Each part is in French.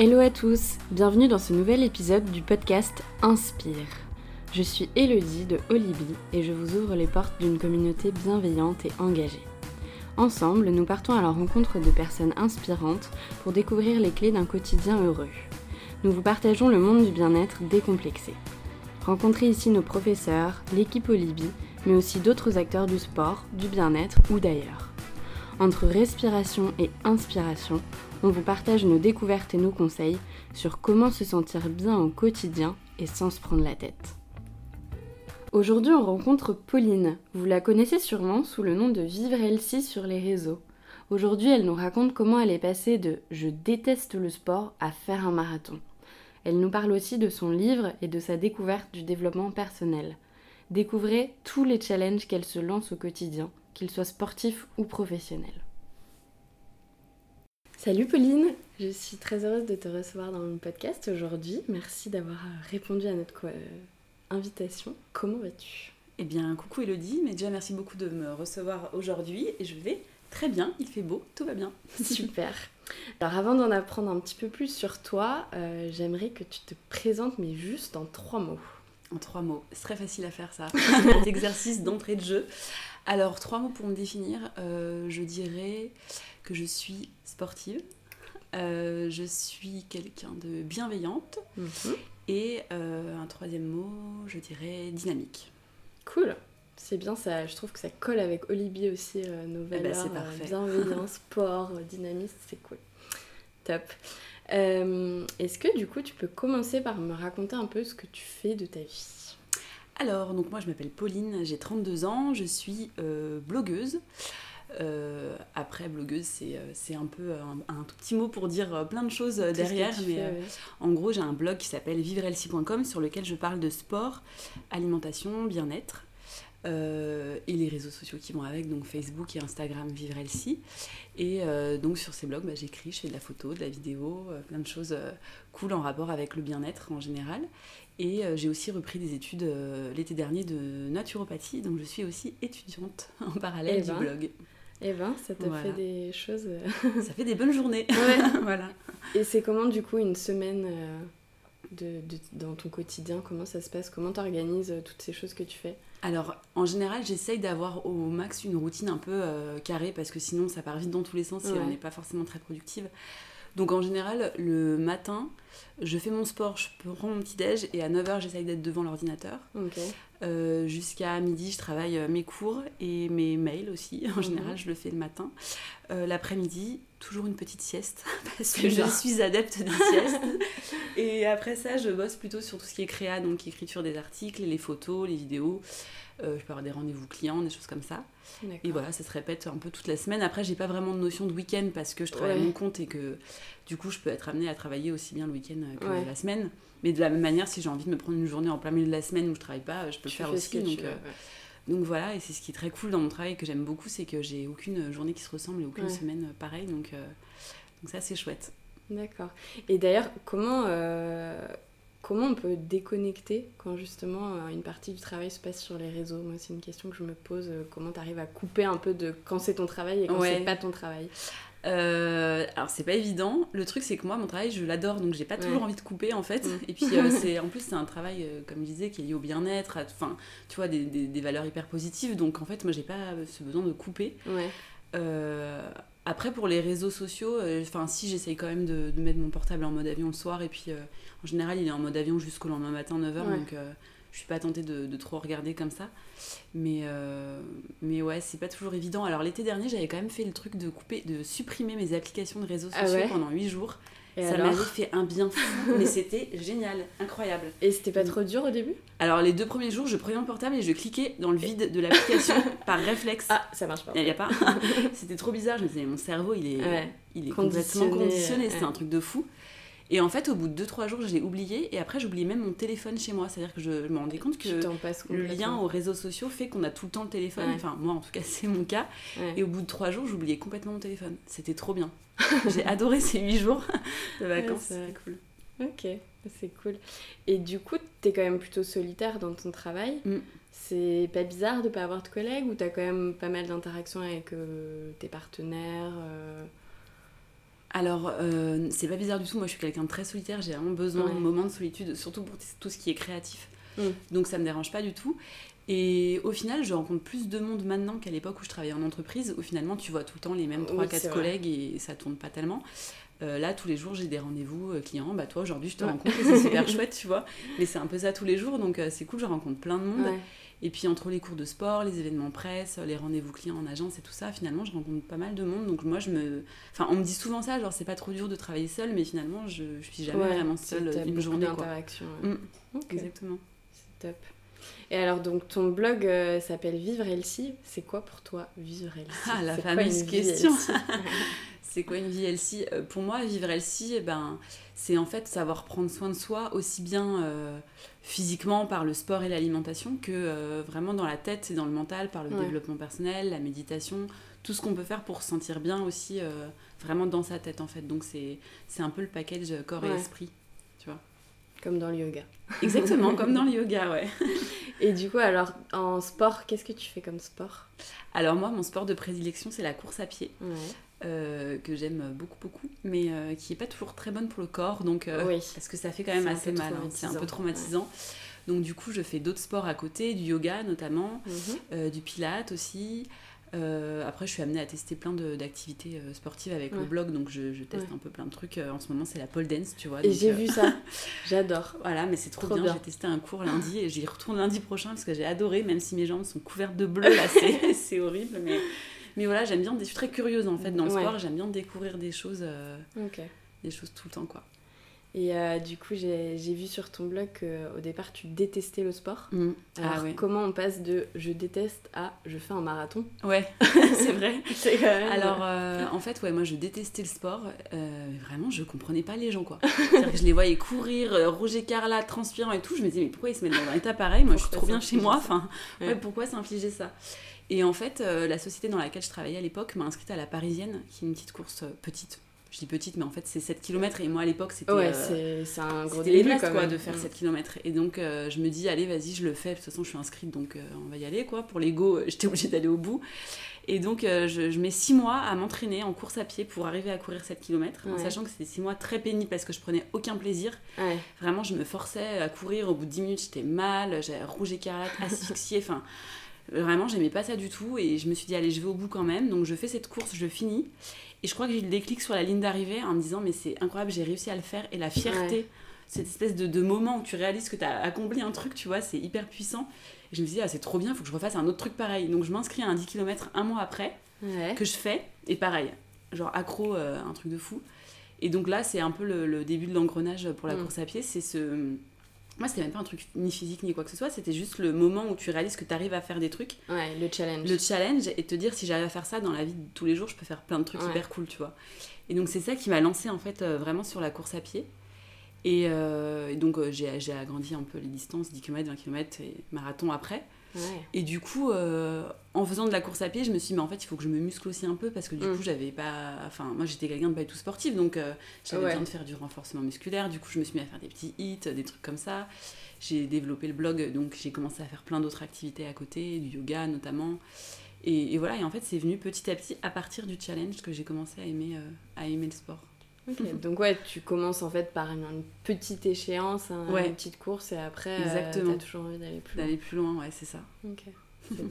Hello à tous, bienvenue dans ce nouvel épisode du podcast Inspire. Je suis Elodie de Olibi et je vous ouvre les portes d'une communauté bienveillante et engagée. Ensemble, nous partons à la rencontre de personnes inspirantes pour découvrir les clés d'un quotidien heureux. Nous vous partageons le monde du bien-être décomplexé. Rencontrez ici nos professeurs, l'équipe Olibi, mais aussi d'autres acteurs du sport, du bien-être ou d'ailleurs. Entre respiration et inspiration, on vous partage nos découvertes et nos conseils sur comment se sentir bien au quotidien et sans se prendre la tête. Aujourd'hui, on rencontre Pauline. Vous la connaissez sûrement sous le nom de Vivre Elsie sur les réseaux. Aujourd'hui, elle nous raconte comment elle est passée de Je déteste le sport à faire un marathon. Elle nous parle aussi de son livre et de sa découverte du développement personnel. Découvrez tous les challenges qu'elle se lance au quotidien, qu'ils soient sportifs ou professionnels. Salut Pauline, je suis très heureuse de te recevoir dans mon podcast aujourd'hui. Merci d'avoir répondu à notre euh, invitation. Comment vas-tu? Eh bien, coucou Elodie, mais déjà merci beaucoup de me recevoir aujourd'hui et je vais très bien, il fait beau, tout va bien. Super. Alors avant d'en apprendre un petit peu plus sur toi, euh, j'aimerais que tu te présentes mais juste en trois mots. En trois mots, c'est très facile à faire ça, cet exercice d'entrée de jeu. Alors, trois mots pour me définir, euh, je dirais que je suis sportive, euh, je suis quelqu'un de bienveillante mhm. et euh, un troisième mot, je dirais dynamique. Cool. C'est bien ça, je trouve que ça colle avec Olivier aussi, nos eh ben, valeurs, bienveillance, sport, dynamisme, c'est cool. Top. Est-ce que du coup tu peux commencer par me raconter un peu ce que tu fais de ta vie? Alors, donc moi je m'appelle Pauline, j'ai 32 ans, je suis euh, blogueuse. Euh, après, blogueuse, c'est euh, un peu un, tout petit mot pour dire plein de choses derrière. Mais en gros, j'ai un blog qui s'appelle vivrelsi.com sur lequel je parle de sport, alimentation, bien-être. Et les réseaux sociaux qui vont avec, donc Facebook et Instagram Vivrelsi. Et donc sur ces blogs, bah, j'écris, je fais de la photo, de la vidéo, plein de choses cool en rapport avec le bien-être en général. Et euh, j'ai aussi repris des études euh, l'été dernier de naturopathie, donc je suis aussi étudiante en parallèle eh du ben. blog. Eh ben, ça t'a fait des choses. Euh, ça fait des bonnes journées. voilà. Et c'est comment du coup une semaine de, dans ton quotidien Comment ça se passe? Comment t'organises toutes ces choses que tu fais? Alors, en général, j'essaye d'avoir au max une routine un peu carrée parce que sinon ça part vite dans tous les sens et on n'est pas forcément très productive. Donc en général, le matin, je fais mon sport, je prends mon petit déj et à 9h, j'essaye d'être devant l'ordinateur. Euh, jusqu'à midi, je travaille euh, mes cours et mes mails aussi. En mhm. général, je le fais le matin. Euh, l'après-midi, toujours une petite sieste parce que je suis adepte des siestes. et après ça, je bosse plutôt sur tout ce qui est créa, donc écriture des articles, les photos, les vidéos. Euh, je peux avoir des rendez-vous clients, des choses comme ça. Et voilà, ça se répète un peu toute la semaine. Après, j'ai pas vraiment de notion de week-end parce que je travaille à mon compte et que du coup, je peux être amenée à travailler aussi bien le week-end que la semaine. Mais de la même manière, si j'ai envie de me prendre une journée en plein milieu de la semaine où je travaille pas, je peux le faire aussi. Donc, euh, donc voilà, et c'est ce qui est très cool dans mon travail que j'aime beaucoup, c'est que j'ai aucune journée qui se ressemble et aucune semaine pareille. Donc, euh, donc ça, c'est chouette. D'accord. Et d'ailleurs, comment Comment on peut déconnecter quand justement euh, une partie du travail se passe sur les réseaux? Moi, c'est une question que je me pose. Euh, comment tu arrives à couper un peu de quand c'est ton travail et quand c'est pas ton travail? Euh, alors c'est pas évident. Le truc c'est que moi mon travail je l'adore donc j'ai pas toujours envie de couper en fait. Mm. Et puis c'est en plus c'est un travail comme je disais qui est lié au bien-être, enfin tu vois des, des, valeurs hyper positives donc en fait moi j'ai pas ce besoin de couper. Après pour les réseaux sociaux, enfin si j'essaye quand même de, de, mettre mon portable en mode avion le soir et puis en général, il est en mode avion jusqu'au lendemain matin, 9h, donc euh, je suis pas tentée de, trop regarder comme ça. Mais, euh, mais ouais, c'est pas toujours évident. Alors l'été dernier, j'avais quand même fait le truc de couper, de supprimer mes applications de réseaux ah sociaux pendant 8 jours. Ça m'avait fait un bien fou, mais c'était génial, incroyable. Et c'était pas trop dur au début? Alors les deux premiers jours, je prenais mon portable et je cliquais dans le vide de l'application par réflexe. Ah, ça marche pas. Il y a pas. c'était trop bizarre, je me disais, mon cerveau, il est, il est complètement conditionné, c'était un truc de fou. Et en fait, au bout de 2-3 jours, je l'ai oublié. Et après, j'oubliais même mon téléphone chez moi. C'est-à-dire que je me rendais compte que le lien aux réseaux sociaux fait qu'on a tout le temps le téléphone. Enfin, moi, en tout cas, c'est mon cas. Et au bout de 3 jours, j'oubliais complètement mon téléphone. C'était trop bien. J'ai adoré ces 8 jours de vacances. c'est cool. Ok, c'est cool. Et du coup, t'es quand même plutôt solitaire dans ton travail. Mm. C'est pas bizarre de pas avoir de collègues ou t'as quand même pas mal d'interactions avec euh, tes partenaires euh, alors, euh, c'est pas bizarre du tout. Moi, je suis quelqu'un de très solitaire. J'ai vraiment besoin de moments de solitude, surtout pour tout ce qui est créatif. Mm. Donc, ça me dérange pas du tout. Et au final, je rencontre plus de monde maintenant qu'à l'époque où je travaillais en entreprise, où finalement, tu vois tout le temps les mêmes 3-4 collègues et ça tourne pas tellement. Euh, là, tous les jours, j'ai des rendez-vous euh, clients. Bah, toi, aujourd'hui, je te rencontre et c'est super chouette, tu vois. Mais c'est un peu ça tous les jours, donc c'est cool. Je rencontre plein de monde. Et puis entre les cours de sport, les événements presse, les rendez-vous clients en agence et tout ça, finalement, je rencontre pas mal de monde. Donc moi, je me... Enfin, on me dit souvent ça, genre c'est pas trop dur de travailler seul, mais finalement, je, je suis jamais vraiment seule une journée. d'interaction. Mm. Exactement. C'est top. Et alors, donc, ton blog euh, s'appelle Vivre Elsie. C'est quoi pour toi, Vivre Elsie Ah, la fameuse question C'est quoi une vie Elsie euh, Pour moi, Vivre Elsie, eh ben, c'est en fait savoir prendre soin de soi aussi bien euh, physiquement par le sport et l'alimentation que euh, vraiment dans la tête et dans le mental par le développement personnel, la méditation, tout ce qu'on peut faire pour se sentir bien aussi euh, vraiment dans sa tête en fait. Donc c'est un peu le package corps et esprit, tu vois. Comme dans le yoga. Exactement, comme dans le yoga, ouais. Et du coup, alors en sport, qu'est-ce que tu fais comme sport? Alors moi, mon sport de prédilection, c'est la course à pied. Ouais. Euh, que j'aime beaucoup beaucoup mais euh, qui est pas toujours très bonne pour le corps. Donc euh, oui. parce que ça fait quand même assez mal hein. c'est un peu traumatisant. Donc du coup je fais d'autres sports à côté du yoga notamment mhm. du pilates aussi. Après je suis amenée à tester plein d'activités sportives avec le blog donc je, teste un peu plein de trucs en ce moment c'est la pole dance tu vois et j'ai vu ça. J'adore. Voilà mais c'est trop, bien, j'ai testé un cours lundi et j'y retourne lundi prochain parce que j'ai adoré même si mes jambes sont couvertes de bleu là c'est horrible mais mais voilà, j'aime bien, je suis très curieuse en fait dans le sport, j'aime bien découvrir des choses, euh, des choses tout le temps quoi. Et euh, du coup, j'ai vu sur ton blog qu'au départ, tu détestais le sport. Mm. Alors, ah, comment on passe de je déteste à je fais un marathon Ouais, c'est vrai. Alors, euh, en fait, ouais, moi, je détestais le sport. vraiment, je comprenais pas les gens, quoi. que je les voyais courir, Roger Carla, transpirant et tout. Je me disais, mais pourquoi ils se mettent dans un état pareil? Moi, je suis trop bien chez moi. Enfin, ouais. pourquoi s'infliger ça? Et en fait, euh, la société dans laquelle je travaillais à l'époque m'a inscrite à la Parisienne, qui est une petite course euh, petite. Je dis petite, mais en fait, c'est 7 km. Et moi, à l'époque, c'était. Ouais, euh, c'est un gros début, quoi, même. de faire 7 mm. km. Et donc, je me dis, allez, vas-y, je le fais. De toute façon, je suis inscrite, donc on va y aller, quoi. Pour l'ego, j'étais obligée d'aller au bout. Et donc, je, je, mets 6 mois à m'entraîner en course à pied pour arriver à courir 7 km, en sachant que c'était 6 mois très pénibles parce que je prenais aucun plaisir. Vraiment, je me forçais à courir. Au bout de 10 minutes, j'étais mal, j'avais rouge écarlate, asphyxiée. Enfin. Vraiment, j'aimais pas ça du tout et je me suis dit, allez, je vais au bout quand même. Donc je fais cette course, je finis. Et je crois que j'ai eu le déclic sur la ligne d'arrivée en me disant, mais c'est incroyable, j'ai réussi à le faire. Et la fierté, cette espèce de, de, moment où tu réalises que tu as accompli un truc, tu vois, c'est hyper puissant. Et je me suis dit, ah, c'est trop bien, il faut que je refasse un autre truc pareil. Donc je m'inscris à un 10 km un mois après, que je fais. Et pareil, genre accro, euh, un truc de fou. Et donc là, c'est un peu le, début de l'engrenage pour la mm. course à pied. C'est ce moi, c'était même pas un truc ni physique ni quoi que ce soit, c'était juste le moment où tu réalises que tu arrives à faire des trucs. Ouais, le challenge. Le challenge et te dire si j'arrive à faire ça dans la vie de tous les jours, je peux faire plein de trucs hyper cool, tu vois. Et donc, c'est ça qui m'a lancé en fait euh, vraiment sur la course à pied. Et, euh, donc, euh, j'ai agrandi un peu les distances, 10 km, 20 km et marathon après. Et du coup, euh, en faisant de la course à pied, je me suis dit, mais en fait, il faut que je me muscle aussi un peu parce que du mm. coup, j'avais pas. Enfin, moi, j'étais quelqu'un de pas du tout sportif, donc euh, j'avais besoin de faire du renforcement musculaire. Du coup, je me suis mis à faire des petits hits, des trucs comme ça. J'ai développé le blog, donc j'ai commencé à faire plein d'autres activités à côté, du yoga notamment. Et, voilà, et en fait, c'est venu petit à petit à partir du challenge que j'ai commencé à aimer, euh, à aimer le sport. Donc ouais, tu commences en fait par une, petite échéance, une petite course et après euh, as toujours envie d'aller plus loin. D'aller plus loin, ouais, c'est ça.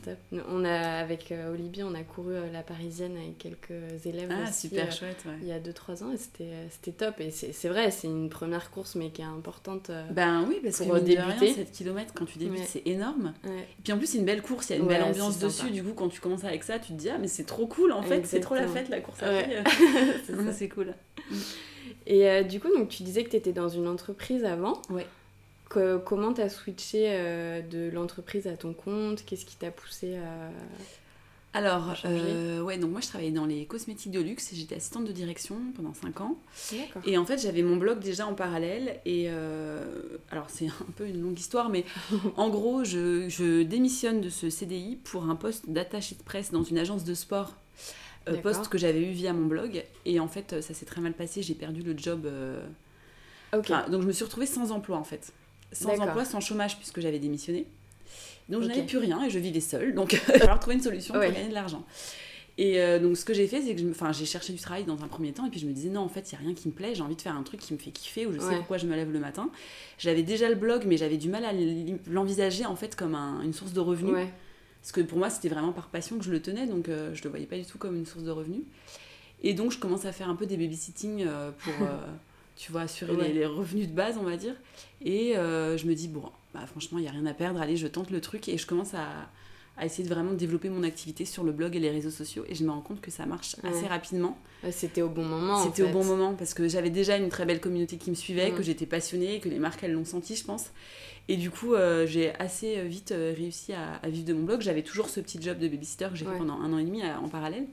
Top. On a, avec euh, Olivier, on a couru euh, la parisienne avec quelques élèves ah, super chouette, ouais. il y a 2-3 ans et c'était top. Et c'est vrai, c'est une première course mais qui est importante Ben oui, parce pour que débuter. 7 km quand tu débutes, c'est énorme. Et puis en plus, c'est une belle course, il y a une belle ambiance dessus. Du coup, quand tu commences avec ça, tu te dis, ah, mais c'est trop cool en fait, c'est trop la fête la course à pied. c'est cool. Et du coup, donc, tu disais que tu étais dans une entreprise avant. Ouais comment tu as switché euh, de l'entreprise à ton compte? Qu'est-ce qui t'a poussé à. Alors, euh, ouais, donc moi je travaillais dans les cosmétiques de luxe et j'étais assistante de direction pendant 5 ans. Et en fait, j'avais mon blog déjà en parallèle. Et euh, alors, c'est un peu une longue histoire, mais en gros, je, je, démissionne de ce CDI pour un poste d'attaché de presse dans une agence de sport. poste que j'avais eu via mon blog. Et en fait, ça s'est très mal passé. J'ai perdu le job. donc, je me suis retrouvée sans emploi en fait sans emploi, sans chômage, puisque j'avais démissionné. Donc je n'avais plus rien et je vivais seule. Donc il va falloir trouver une solution pour gagner de l'argent. Et euh, donc, ce que j'ai fait, c'est que j'ai cherché du travail dans un premier temps, et puis je me disais, non, en fait, il n'y a rien qui me plaît, j'ai envie de faire un truc qui me fait kiffer, où je sais pourquoi je me lève le matin. J'avais déjà le blog, mais j'avais du mal à l'envisager, en fait, comme une source de revenus. Parce que pour moi, c'était vraiment par passion que je le tenais, donc euh, je le voyais pas du tout comme une source de revenus. Et donc, je commence à faire un peu des babysitting euh, pour, tu vois, assurer les, revenus de base, on va dire. Et je me dis, bon, bah, franchement, il n'y a rien à perdre, allez, je tente le truc, et je commence à à essayer de vraiment développer mon activité sur le blog et les réseaux sociaux. Et je me rends compte que ça marche assez rapidement. C'était au bon moment. C'était au bon moment parce que j'avais déjà une très belle communauté qui me suivait, que j'étais passionnée, que les marques elles l'ont senti, je pense. Et du coup, euh, j'ai assez vite euh, réussi à, vivre de mon blog. J'avais toujours ce petit job de babysitter que j'ai fait pendant un an et demi en parallèle.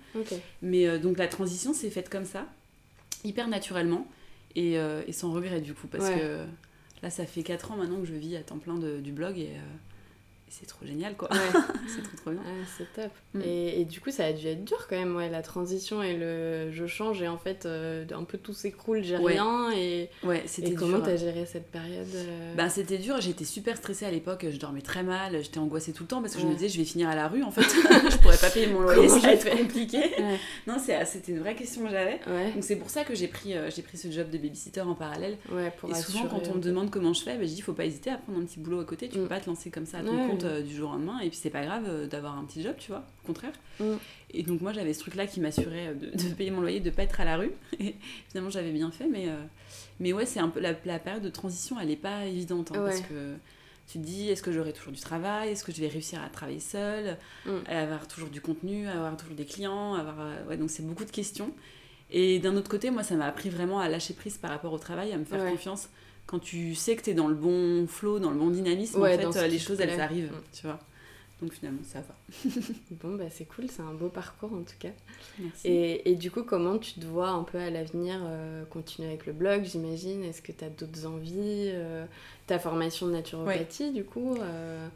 Mais euh, donc la transition s'est faite comme ça, hyper naturellement et, et, sans regret du coup. Parce que là, ça fait 4 ans maintenant que je vis à temps plein de, du blog et c'est trop génial quoi. c'est trop trop bien. c'est top. Mm. Et, et, du coup, ça a dû être dur quand même, ouais, la transition et le je change et en fait, euh, un peu tout s'écroule, j'ai rien. Et, ouais, c'était et comment t'as géré cette période Ben, c'était dur, j'étais super stressée à l'époque, je dormais très mal, j'étais angoissée tout le temps parce que je me disais, je vais finir à la rue en fait, je pourrais pas payer mon loyer, ça va être compliqué. Non, c'était une vraie question que j'avais. Donc c'est pour ça que j'ai pris, euh, j'ai pris ce job de babysitter en parallèle. Pour et souvent, quand on me demande comment je fais, ben, je dis, faut pas hésiter à prendre un petit boulot à côté, tu peux mm. pas te lancer comme ça à ton compte euh, du jour au lendemain et puis c'est pas grave euh, d'avoir un petit job tu vois au contraire. Mm. et donc moi j'avais ce truc là qui m'assurait euh, de, payer mon loyer de pas être à la rue. Et finalement j'avais bien fait mais mais ouais c'est un peu la, période de transition elle est pas évidente hein, parce que tu te dis est-ce que j'aurai toujours du travail? Est-ce que je vais réussir à travailler seule? Mm. à avoir toujours du contenu à avoir toujours des clients avoir ouais donc c'est beaucoup de questions. Et d'un autre côté moi ça m'a appris vraiment à lâcher prise par rapport au travail à me faire confiance quand tu sais que tu es dans le bon flow, dans le bon dynamisme, en fait, euh, les choses, elles arrivent, mm. tu vois. Donc finalement, ça va. bon, bah c'est cool, c'est un beau parcours en tout cas. Merci. Et, et, du coup, comment tu te vois un peu à l'avenir euh, continuer avec le blog, j'imagine? Est-ce que tu as d'autres envies euh, Ta formation de naturopathie, du coup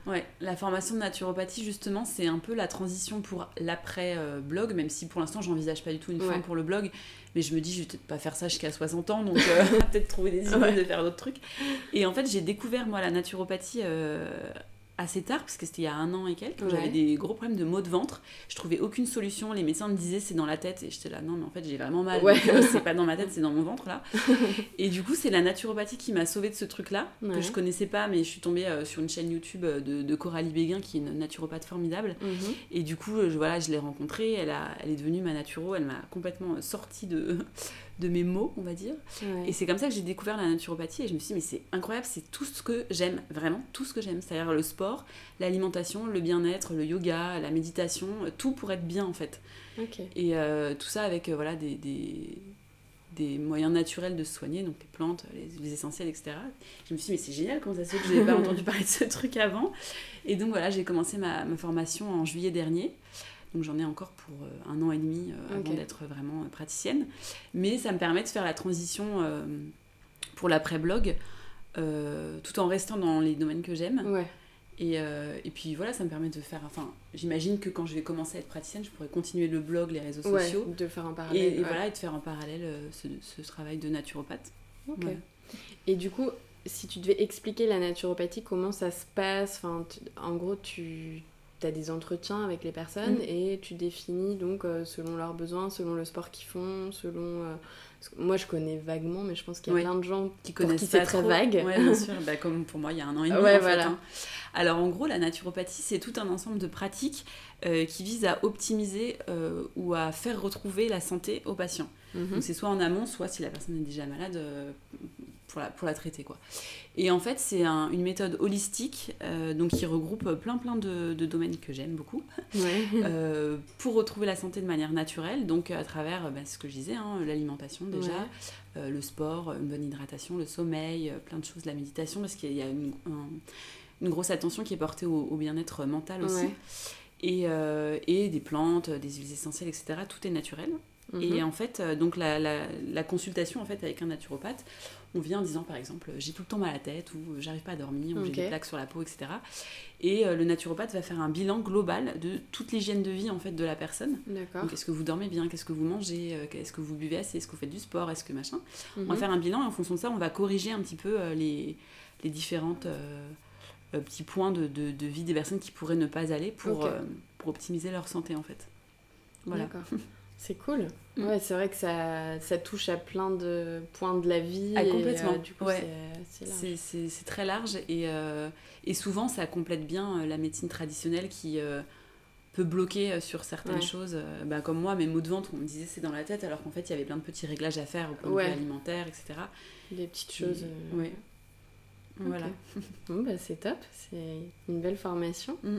Ouais, la formation de naturopathie, justement, c'est un peu la transition pour l'après-blog, même si pour l'instant, j'envisage pas du tout une fin pour le blog. Mais je me dis, je vais peut-être pas faire ça jusqu'à 60 ans, donc euh, peut-être trouver des idées de faire d'autres trucs. Et en fait, j'ai découvert, moi, la naturopathie euh, assez tard, parce que c'était il y a un an et quelques, j'avais des gros problèmes de maux de ventre. Je trouvais aucune solution. Les médecins me disaient c'est dans la tête. Et j'étais là, non, mais en fait, j'ai vraiment mal. Ouais. Euh, c'est pas dans ma tête, c'est dans mon ventre, là. et du coup, c'est la naturopathie qui m'a sauvée de ce truc-là, que je connaissais pas, mais je suis tombée euh, sur une chaîne YouTube euh, de, de, Coralie Béguin, qui est une naturopathe formidable. Mhm. Et du coup, je, voilà, je l'ai rencontrée. Elle, a, elle est devenue ma naturo. Elle m'a complètement sortie de de mes mots, on va dire. Et c'est comme ça que j'ai découvert la naturopathie et je me suis dit, mais c'est incroyable, c'est tout ce que j'aime, vraiment tout ce que j'aime. C'est-à-dire le sport, l'alimentation, le bien-être, le yoga, la méditation, tout pour être bien en fait. Et euh, tout ça avec euh, voilà, des, des, des, moyens naturels de se soigner, donc les plantes, les, essentiels, etc. Je me suis dit, mais c'est génial, comment ça se fait que je n'avais pas entendu parler de ce truc avant Et donc voilà, j'ai commencé ma, ma formation en juillet dernier. Donc j'en ai encore pour euh, un an et demi euh, avant d'être vraiment euh, praticienne. Mais ça me permet de faire la transition pour l'après-blog tout en restant dans les domaines que j'aime. Et, et, puis voilà, ça me permet de faire. Enfin, j'imagine que quand je vais commencer à être praticienne, je pourrais continuer le blog, les réseaux sociaux. de faire en parallèle. Et, voilà, et de faire en parallèle ce, ce travail de naturopathe. Et du coup, si tu devais expliquer la naturopathie, comment ça se passe? Enfin, En gros, tu tu as des entretiens avec les personnes mm. et tu définis donc euh, selon leurs besoins, selon le sport qu'ils font, selon... Euh, moi je connais vaguement, mais je pense qu'il y a plein de gens qui connaissent qui c'est très vague. Oui, bien sûr, bah, comme pour moi il y a un an et demi. Ouais, voilà. Hein. Alors en gros, la naturopathie, c'est tout un ensemble de pratiques euh, qui visent à optimiser ou à faire retrouver la santé aux patients. Mhm. Donc c'est soit en amont, soit si la personne est déjà malade, pour la, pour la traiter. Quoi. Et en fait, c'est une méthode holistique euh, donc qui regroupe plein plein de, de domaines que j'aime beaucoup euh, pour retrouver la santé de manière naturelle, donc à travers bah, ce que je disais, hein, l'alimentation déjà, euh, le sport, une bonne hydratation, le sommeil, plein de choses, la méditation, parce qu'il y a une, une, grosse attention qui est portée au, bien-être mental aussi. Et, et, des plantes, des huiles essentielles, etc. Tout est naturel. Et mhm. en fait, donc la, la, la, consultation en fait avec un naturopathe, on vient en disant par exemple j'ai tout le temps mal à la tête ou j'arrive pas à dormir ou j'ai des plaques sur la peau, etc. Et euh, le naturopathe va faire un bilan global de toute l'hygiène de vie en fait de la personne. Donc est-ce que vous dormez bien, qu'est-ce que vous mangez, euh, est-ce que vous buvez assez, est-ce que vous faites du sport, est-ce que machin? On va mhm. faire un bilan et en fonction de ça on va corriger un petit peu euh, les, les différentes petits points de, de, vie des personnes qui pourraient ne pas aller pour, pour optimiser leur santé en fait. Voilà. D'accord. C'est cool. Mm. Ouais, c'est vrai que ça, ça touche à plein de points de la vie. Ah, et, complètement. euh, du coup, Ouais. c'est- très large et, euh, et souvent ça complète bien euh, la médecine traditionnelle qui euh, peut bloquer sur certaines Ouais. choses. bah, comme moi, mes maux de ventre, on me disait c'est dans la tête alors qu'en fait il y avait plein de petits réglages à faire au point de vue alimentaire, etc. Des petites choses. Oui. Voilà. Bon, bah, c'est top. C'est une belle formation. Mm.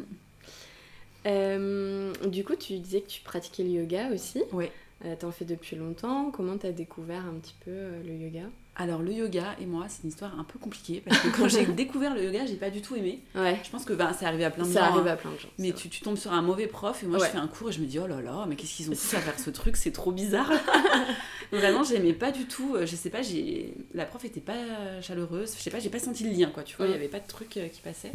Euh, du coup, tu disais que tu pratiquais le yoga aussi. Ouais. Euh, T'en fais depuis longtemps. Comment t'as découvert un petit peu euh, le yoga? Alors le yoga et moi, c'est une histoire un peu compliquée parce que quand j'ai découvert le yoga, j'ai pas du tout aimé. Ouais. Je pense que bah, c'est arrivé à plein de Ça gens. arrive hein. à plein de gens. Mais tu, tu tombes sur un mauvais prof et moi Ouais. je fais un cours et je me dis oh là là mais qu'est-ce qu'ils ont tous à faire ce truc c'est trop bizarre vraiment j'aimais pas du tout euh, je sais pas j'ai la prof était pas chaleureuse je sais pas j'ai pas senti le lien quoi tu vois il Mm. y avait pas de truc qui passait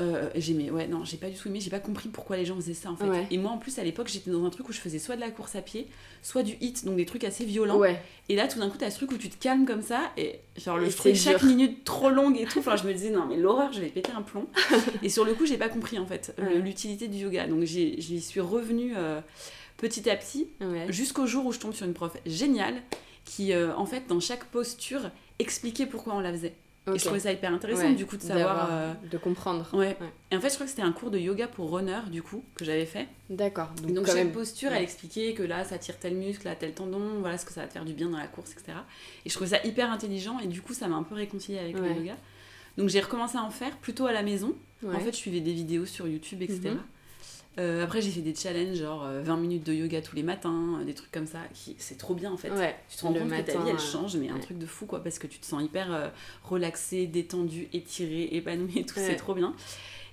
euh, j'aimais ouais non j'ai pas du tout aimé j'ai pas compris pourquoi les gens faisaient ça en fait Ouais. et moi en plus à l'époque j'étais dans un truc où je faisais soit de la course à pied soit du hit donc des trucs assez violents Ouais. et là, tout d'un coup, t'as ce truc où tu te calmes comme ça, et genre, le, Et chaque dur. minute trop longue et tout. Enfin, je me disais, non, mais l'horreur, je vais péter un plomb. et sur le coup, j'ai pas compris, en fait, Ouais. l'utilité du yoga. Donc, j'y suis revenue euh, petit à petit, jusqu'au jour où je tombe sur une prof géniale, qui, euh, en fait, dans chaque posture, expliquait pourquoi on la faisait. Et je trouvais ça hyper intéressant, Ouais. du coup, de savoir. Euh, De comprendre. Ouais. Ouais. Et en fait, je crois que c'était un cours de yoga pour runner, du coup, que j'avais fait. D'accord. Donc, Donc, chaque même. posture, elle expliquait que là, ça tire tel muscle, là, tel tendon, voilà ce que ça va te faire du bien dans la course, etc. Et je trouvais ça hyper intelligent et du coup, ça m'a un peu réconciliée avec Ouais. le yoga. Donc j'ai recommencé à en faire plutôt à la maison. En fait, je suivais des vidéos sur YouTube, etc. Euh, après, j'ai fait des challenges, genre euh, 20 minutes de yoga tous les matins, euh, des trucs comme ça. qui C'est trop bien en fait. Ouais. Tu te rends compte que ta vie elle change, mais un truc de fou quoi, parce que tu te sens hyper euh, relaxé, détendu, étiré, épanoui et tout, Ouais. c'est trop bien.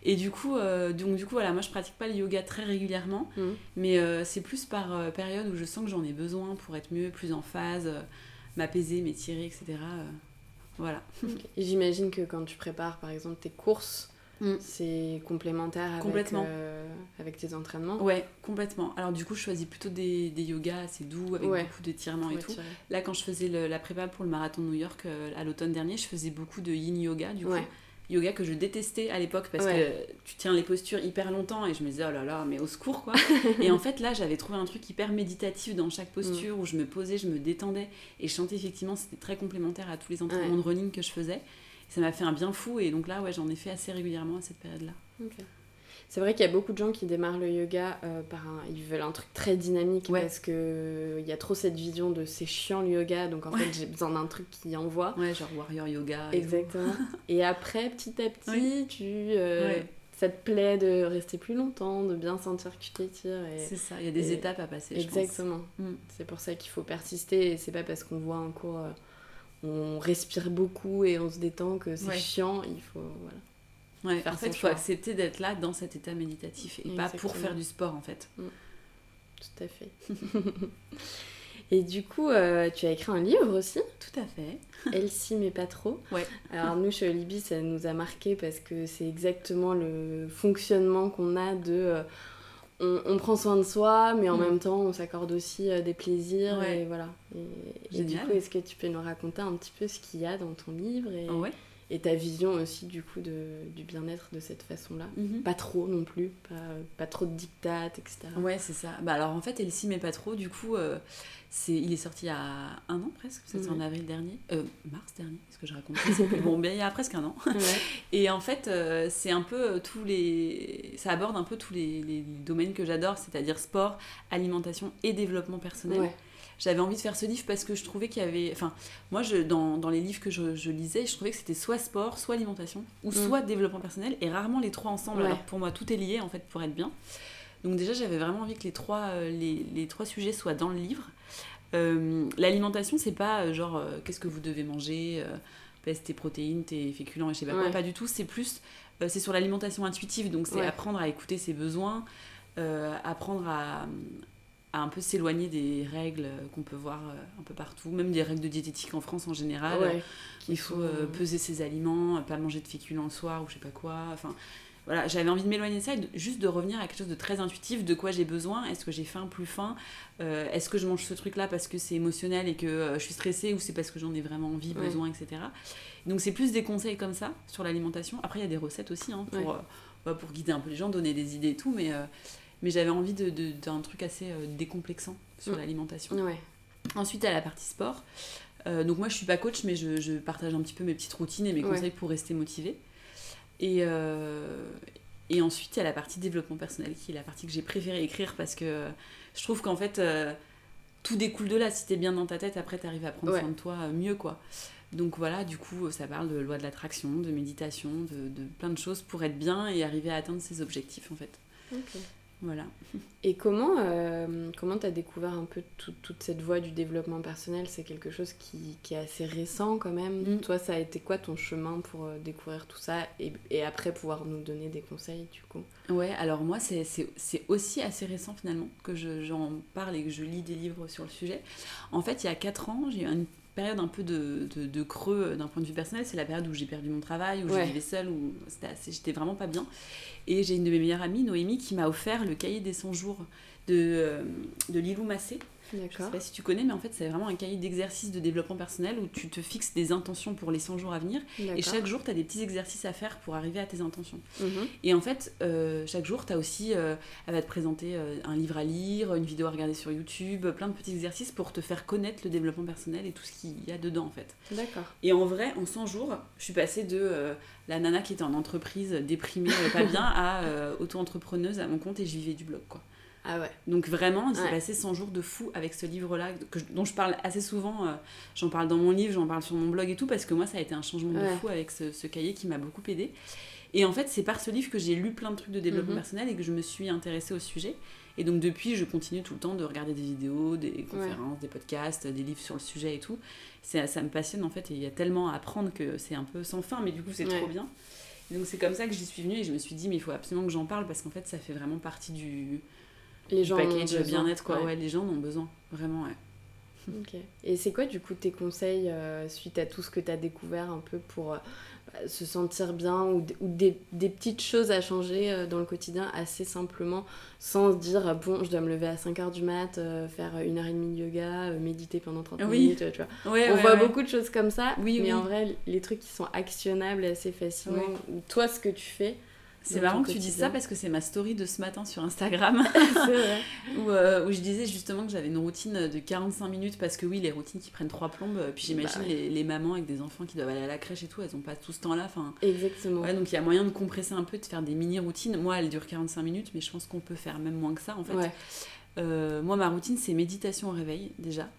Et du coup, donc du coup voilà, moi je pratique pas le yoga très régulièrement, Mhm. mais c'est plus par période où je sens que j'en ai besoin pour être mieux, plus en phase, m'apaiser, m'étirer, etc. voilà. J'imagine que quand tu prépares par exemple tes courses, Mm. c'est complémentaire avec, Complètement. euh, avec tes entraînements. Ouais, complètement. Alors du coup, je choisis plutôt des, des yogas assez doux, avec Ouais. beaucoup d'étirements et tout. Là, quand je faisais le- la prépa pour le marathon de New York euh, à l'automne dernier, je faisais beaucoup de yin yoga, du coup. Ouais. Yoga que je détestais à l'époque parce Ouais. que tu tiens les postures hyper longtemps et je me disais, oh là là, mais au secours, quoi. et en fait, là, j'avais trouvé un truc hyper méditatif dans chaque posture où je me posais, je me détendais et je sentais effectivement, c'était très complémentaire à tous les entraînements de running que je faisais. Ça m'a fait un bien fou et donc là, ouais, j'en ai fait assez régulièrement à cette période-là. Ok. C'est vrai qu'il y a beaucoup de gens qui démarrent le yoga euh, par un. Ils veulent un truc très dynamique Ouais. parce que il y a trop cette vision de c'est chiant le yoga, donc en Ouais. fait j'ai besoin d'un truc qui envoie. Ouais, genre warrior yoga. Exactement. Et après, petit à petit, Oui. tu. euh. Ça te plaît de rester plus longtemps, de bien sentir que tu t'étires. Et... C'est ça, il y a des et- étapes à passer. Exactement. Mm. C'est pour ça qu'il faut persister et c'est pas parce qu'on voit un cours, euh, on respire beaucoup et on se détend que c'est Ouais. chiant. Il faut. Voilà. Ouais, en fait, il faut choix. accepter d'être là dans cet état méditatif et pas pour faire du sport en fait. Tout à fait. et du coup, euh, tu as écrit un livre aussi, Tout à fait. Elsie mais pas trop. Ouais. Alors nous chez Olibi, ça nous a marqué parce que c'est exactement le fonctionnement qu'on a de euh, on, on prend soin de soi, mais en Mm. même temps on s'accorde aussi euh, des plaisirs Ouais. et voilà. Et, et du coup, est-ce que tu peux nous raconter un petit peu ce qu'il y a dans ton livre et, Ouais. Et ta vision aussi du coup de, du bien-être de cette façon-là Mhm. Pas trop non plus, pas, pas trop de dictates, etc. Ouais, c'est ça. Bah alors en fait, elle s'y met pas trop. Du coup, euh, c'est, il est sorti il y a un an presque. C'était en Mhm. avril dernier, euh, mars dernier. Est-ce que je raconte. Bon, bien il y a presque un an. Ouais. Et en fait, euh, c'est un peu euh, tous les, ça aborde un peu tous les, les domaines que j'adore, c'est-à-dire sport, alimentation et développement personnel. Ouais. J'avais envie de faire ce livre parce que je trouvais qu'il y avait. Enfin, moi, je, dans, dans les livres que je, je lisais, je trouvais que c'était soit sport, soit alimentation, ou Mm. soit développement personnel, et rarement les trois ensemble. Ouais. Alors pour moi, tout est lié en fait pour être bien. Donc déjà, j'avais vraiment envie que les trois, euh, les, les trois sujets soient dans le livre. Euh, L'alimentation, c'est pas euh, genre euh, qu'est-ce que vous devez manger, euh, pèse tes protéines, tes féculents et je sais pas quoi, Ouais. pas du tout. C'est plus, c'est sur l'alimentation intuitive, donc c'est Ouais. apprendre à écouter ses besoins, apprendre à, à un peu s'éloigner des règles qu'on peut voir euh, un peu partout, même des règles de diététique en France en général. Ouais. Il faut euh, peser ses aliments, pas manger de féculents le soir ou je sais pas quoi. Enfin, voilà, j'avais envie de m'éloigner de ça et de- juste de revenir à quelque chose de très intuitif, de quoi j'ai besoin. Est-ce que j'ai faim, plus faim Euh, Est-ce que je mange ce truc-là parce que c'est émotionnel et que euh, je suis stressée ou c'est parce que j'en ai vraiment envie, Ouais. besoin, etc. Donc c'est plus des conseils comme ça sur l'alimentation. Après, il y a des recettes aussi hein, pour, Ouais. euh, bah, pour guider un peu les gens, donner des idées et tout, mais... euh, mais j'avais envie d'un de, truc assez décomplexant sur mm. l'alimentation. Ouais. Ensuite, à la partie sport. donc moi, je suis pas coach, mais je, je, partage un petit peu mes petites routines et mes conseils pour rester motivée. Et, et ensuite, il y a la partie développement personnel, qui est la partie que j'ai préféré écrire parce que je trouve qu'en fait, tout découle de là. Si t'es bien dans ta tête, après, t'arrives à prendre soin de toi mieux, quoi. Donc voilà, du coup, ça parle de loi de l'attraction, de méditation, de, de, plein de choses pour être bien et arriver à atteindre ses objectifs, en fait. Ok. Voilà. Et comment euh, comment tu as découvert un peu toute cette voie du développement personnel? C'est quelque chose qui, qui, est assez récent quand même. Mm. Toi, ça a été quoi ton chemin pour euh, découvrir tout ça et, et, après pouvoir nous donner des conseils du coup? Ouais, alors moi, c'est aussi assez récent finalement que j'en parle et que je lis des livres sur le sujet. En fait, il y a 4 ans, j'ai eu une période un peu de, de, creux euh, d'un point de vue personnel. C'est la période où j'ai perdu mon travail, où je vivais seule, où j'étais vraiment pas bien. Et j'ai une de mes meilleures amies, Noémie, qui m'a offert le cahier des 100 jours de, euh, de Lilou Massé. Je sais pas si tu connais, mais en fait, c'est vraiment un cahier d'exercices de développement personnel où tu te fixes des intentions pour les 100 jours à venir. Et chaque jour, tu as des petits exercices à faire pour arriver à tes intentions. Mhm. Et en fait, euh, chaque jour, tu as aussi, euh, elle va te présenter euh, un livre à lire, une vidéo à regarder sur YouTube, plein de petits exercices pour te faire connaître le développement personnel et tout ce qu'il y a dedans, en fait. D'accord. Et en vrai, en 100 jours, je suis passée de la nana qui était en entreprise, déprimée, pas bien, à auto-entrepreneuse à mon compte et je vivais du blog, quoi. Ah ouais. Donc vraiment, il s'est passé 100 jours de fou avec ce livre-là, dont je parle assez souvent. Euh, j'en parle dans mon livre, j'en parle sur mon blog et tout, parce que moi, ça a été un changement de fou avec ce, cahier qui m'a beaucoup aidé. Et en fait, c'est par ce livre que j'ai lu plein de trucs de développement mhm. personnel et que je me suis intéressée au sujet. Et donc depuis, je continue tout le temps de regarder des vidéos, des conférences, des podcasts, des livres sur le sujet et tout. Ça, ça me passionne en fait, et il y a tellement à apprendre que c'est un peu sans fin, mais du coup, c'est trop bien. donc c'est comme ça que j'y suis venue et je me suis dit, mais il faut absolument que j'en parle parce qu'en fait, ça fait vraiment partie du, les gens package bien-être quoi. Ouais. les gens en ont besoin vraiment ouais. Ok. Et c'est quoi du coup tes conseils euh, suite à tout ce que tu as découvert un peu pour euh, bah, se sentir bien ou, ou des, des, petites choses à changer euh, dans le quotidien assez simplement sans se dire bon je dois me lever à 5h du mat faire une heure et demie de yoga méditer pendant 30 minutes tu vois on voit beaucoup de choses comme ça oui, mais en vrai les trucs qui sont actionnables assez facilement ou toi ce que tu fais c'est marrant que tu dises ça parce que c'est ma story de ce matin sur Instagram où, euh, où, je disais justement que j'avais une routine de 45 minutes parce que oui, les routines qui prennent trois plombes, euh, puis j'imagine bah les, les, mamans avec des enfants qui doivent aller à la crèche et tout, elles ont pas tout ce temps-là. Exactement. Ouais, donc il y a moyen de compresser un peu, de faire des mini-routines. Moi, elle dure 45 minutes, mais je pense qu'on peut faire même moins que ça en fait. Euh, moi, ma routine, c'est méditation au réveil, déjà.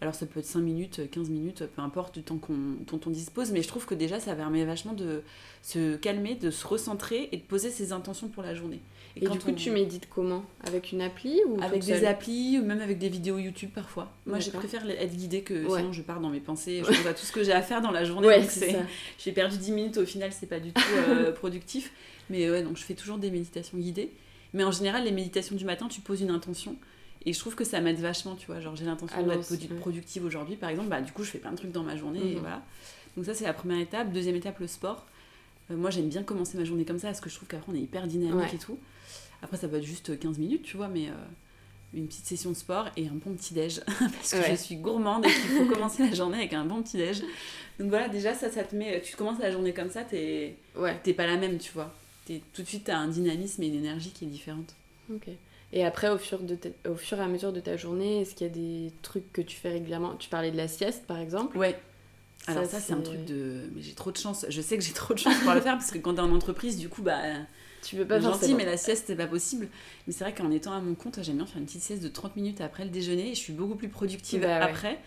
Alors, ça peut être 5 minutes, 15 minutes, peu importe du temps qu'on, dont on dispose, mais je trouve que déjà, ça permet vachement de se calmer, de se recentrer et de poser ses intentions pour la journée. Et, du coup, tu médites comment? Avec une appli ou Avec des applis ou même avec des vidéos YouTube parfois. Moi, je préfère être guidée que sinon je pars dans mes pensées, je pense à tout ce que j'ai à faire dans la journée. donc j'ai perdu 10 minutes, au final, c'est pas du tout euh, productif. Mais ouais, donc je fais toujours des méditations guidées. Mais en général, les méditations du matin, tu poses une intention. Et je trouve que ça m'aide vachement, tu vois. Genre, j'ai l'intention d'être productive aujourd'hui, par exemple. Bah, du coup, je fais plein de trucs dans ma journée. Et mhm. voilà. Donc, ça, c'est la première étape. Deuxième étape, le sport. Euh, moi, j'aime bien commencer ma journée comme ça, parce que je trouve qu'après, on est hyper dynamique et tout. Après, ça peut être juste 15 minutes, tu vois, mais euh, une petite session de sport et un bon petit-déj. parce que je suis gourmande et qu'il faut commencer la journée avec un bon petit-déj. Donc voilà, déjà, ça, ça te met. Tu commences la journée comme ça, t'es ouais. pas la même, tu vois es, tout de suite, tu as un dynamisme et une énergie qui est différente. Ok. Et après, au fur, de au fur et à mesure de ta journée, est-ce qu'il y a des trucs que tu fais régulièrement? Tu parlais de la sieste, par exemple Ouais. Alors ça, c'est un truc de... Mais j'ai trop de chance. Je sais que j'ai trop de chance pour le faire, parce que quand t'es en entreprise, du coup, bah... Tu veux pas gentil, mais la sieste, c'est pas possible. Mais c'est vrai qu'en étant à mon compte, j'aime bien faire une petite sieste de 30 minutes après le déjeuner. Et je suis beaucoup plus productive bah après.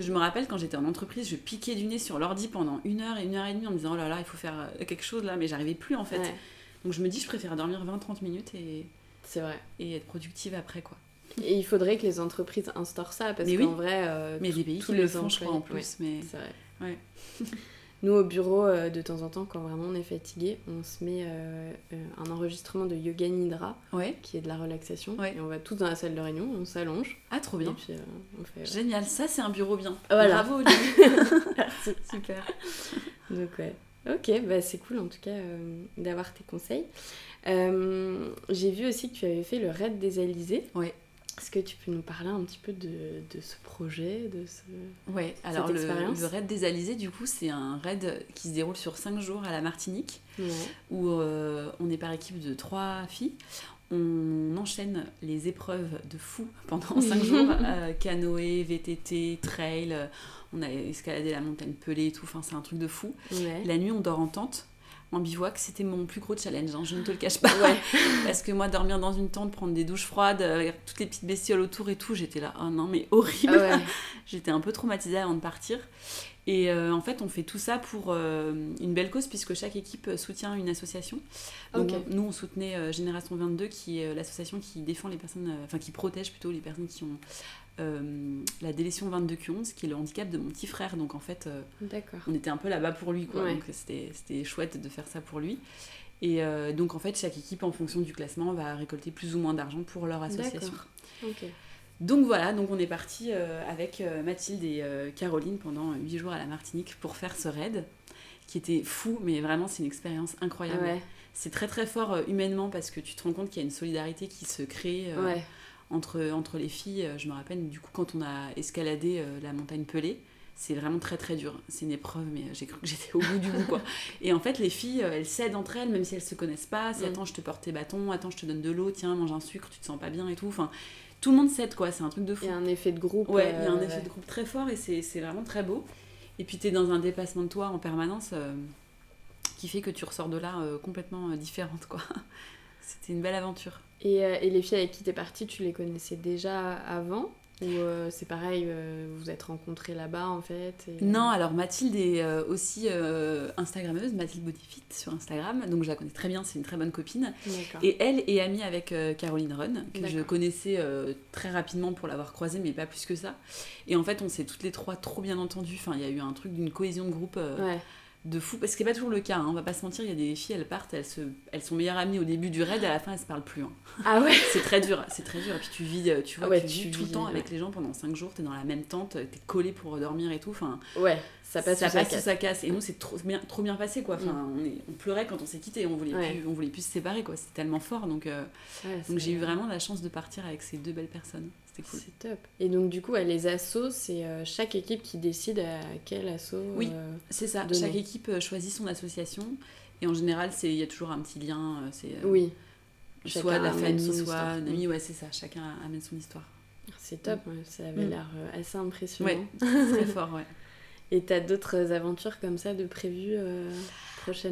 Je me rappelle quand j'étais en entreprise, je piquais du nez sur l'ordi pendant une heure et une heure et demie en me disant oh là là, il faut faire euh, quelque chose là, mais j'arrivais plus en fait. Donc je me dis, je préfère dormir 20-30 minutes et. C'est vrai. Et être productive après, quoi. Et il faudrait que les entreprises instaurent ça, parce qu'en vrai. Euh, mais les pays tous les font, je crois, en plus. mais... C'est vrai. Ouais. Nous, au bureau, euh, de temps en temps, quand vraiment on est fatigué, on se met euh, un enregistrement de Yoga Nidra, ouais. qui est de la relaxation. Et on va tous dans la salle de réunion, on s'allonge. Ah, trop bien. Puis, on fait, Génial, ça c'est un bureau bien. Voilà. Bravo, Merci. Super. Donc, ouais. Ok, bah c'est cool en tout cas euh, d'avoir tes conseils. Euh, j'ai vu aussi que tu avais fait le raid des Alizés. Oui. Est-ce que tu peux nous parler un petit peu de, de ce projet, de ce Ouais, alors le, le, raid des Alizés, du coup, c'est un raid qui se déroule sur 5 jours à la Martinique, où euh, on est par équipe de 3 filles. On enchaîne les épreuves de fou pendant 5 jours. Euh, canoë, VTT, trail, euh, on a escaladé la montagne Pelée et tout, enfin c'est un truc de fou. La nuit on dort en tente. En bivouac, c'était mon plus gros challenge, hein, je ne te le cache pas. Parce que moi, dormir dans une tente, prendre des douches froides, avec toutes les petites bestioles autour et tout, j'étais là, oh non, mais horrible. J'étais un peu traumatisée avant de partir. Et euh, en fait, on fait tout ça pour euh, une belle cause, puisque chaque équipe soutient une association. Donc, nous, on soutenait euh, Génération 22, qui est l'association qui défend les personnes, enfin, qui protège plutôt les personnes qui ont la délétion 22 Q11, qui est le handicap de mon petit frère. Donc, en fait, on était un peu là-bas pour lui, quoi. Donc, c'était chouette de faire ça pour lui. Et donc, en fait, chaque équipe, en fonction du classement, va récolter plus ou moins d'argent pour leur association. Ok. Donc voilà, donc on est parti euh, avec euh, Mathilde et euh, Caroline pendant 8 jours à la Martinique pour faire ce raid qui était fou, mais vraiment c'est une expérience incroyable. C'est très très fort humainement parce que tu te rends compte qu'il y a une solidarité qui se crée entre, entre les filles. Je me rappelle du coup quand on a escaladé la montagne Pelée, c'est vraiment très très dur. C'est une épreuve, mais j'ai cru que j'étais au bout du bout quoi. Et en fait, les filles, elles cèdent entre elles, même si elles se connaissent pas. C'est mm. attends, je te porte tes bâtons, attends, je te donne de l'eau, tiens, mange un sucre, tu te sens pas bien et tout. Enfin, tout le monde s'aide quoi, c'est un truc de fou. Il y a un effet de groupe. Ouais, il y a un euh, effet de groupe très fort et c'est vraiment très beau. Et puis tu es dans un dépassement de toi en permanence euh, qui fait que tu ressors de là euh, complètement différente quoi. C'était une belle aventure. Et, et, les filles avec qui t'es partie, tu les connaissais déjà avant? Ou euh, c'est pareil, euh, vous êtes rencontrés là-bas en fait Non, alors Mathilde est euh, aussi Instagrammeuse, Mathilde Bodyfit sur Instagram, donc je la connais très bien, c'est une très bonne copine. Et elle est amie avec Caroline Run, que je connaissais très rapidement pour l'avoir croisée, mais pas plus que ça. Et en fait, on s'est toutes les trois trop bien entendues, enfin, il y a eu un truc d'une cohésion de groupe. Ouais de fou parce que c'est pas toujours le cas hein. on va pas se mentir il y a des filles elles partent elles se elles sont meilleures amies au début du raid à la fin elles se parlent plus hein. ah ouais c'est très dur c'est très dur et puis tu vis euh, tu vois ah tu, vis tout le temps avec les gens pendant 5 jours t'es dans la même tente t'es collé pour dormir et tout enfin ouais ça passe ça passe ça casse. et nous c'est trop bien trop bien passé quoi enfin mm. on, pleurait quand on s'est quitté on voulait plus on voulait plus se séparer quoi c'était tellement fort donc euh, donc j'ai eu vraiment la chance de partir avec ces deux belles personnes c'est top. Et donc, du coup, les assos, c'est euh, chaque équipe qui décide à quel asso. Oui, euh, c'est ça. Chaque équipe euh, choisit son association. Et en général, il y a toujours un petit lien. c'est oui. Soit de la famille, soit un ami. Ouais, c'est ça. Chacun amène son histoire. C'est top. Ça avait mm. l'air assez impressionnant. Ouais, très fort, ouais. Et t'as d'autres aventures comme ça de prévues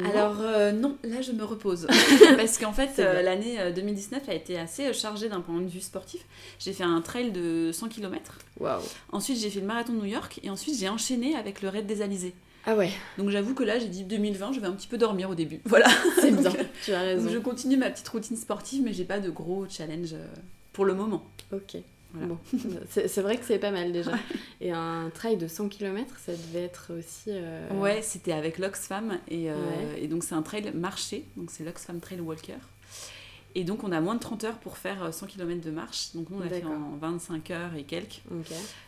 alors euh, non, là je me repose. Parce qu'en fait, euh, l'année 2019 euh, a été assez chargée d'un point de vue sportif. J'ai fait un trail de 100 km. Waouh. Ensuite, j'ai fait le marathon de New York. Et ensuite, j'ai enchaîné avec le raid des Alizés. Ah ouais. Donc j'avoue que là, j'ai dit 2020, je vais un petit peu dormir au début. Voilà. C'est bien, tu as raison. Donc je continue ma petite routine sportive, mais j'ai pas de gros challenge pour le moment. Ok. Bon. c'est vrai que c'est pas mal déjà. Et un trail de 100 km, ça devait être aussi. Euh, ouais, c'était avec l'Oxfam. Et, euh, et donc, c'est un trail marché. Donc, c'est l'Oxfam Trail Walker. Et donc, on a moins de 30 heures pour faire 100 km de marche. Donc, on a fait en 25 heures et quelques.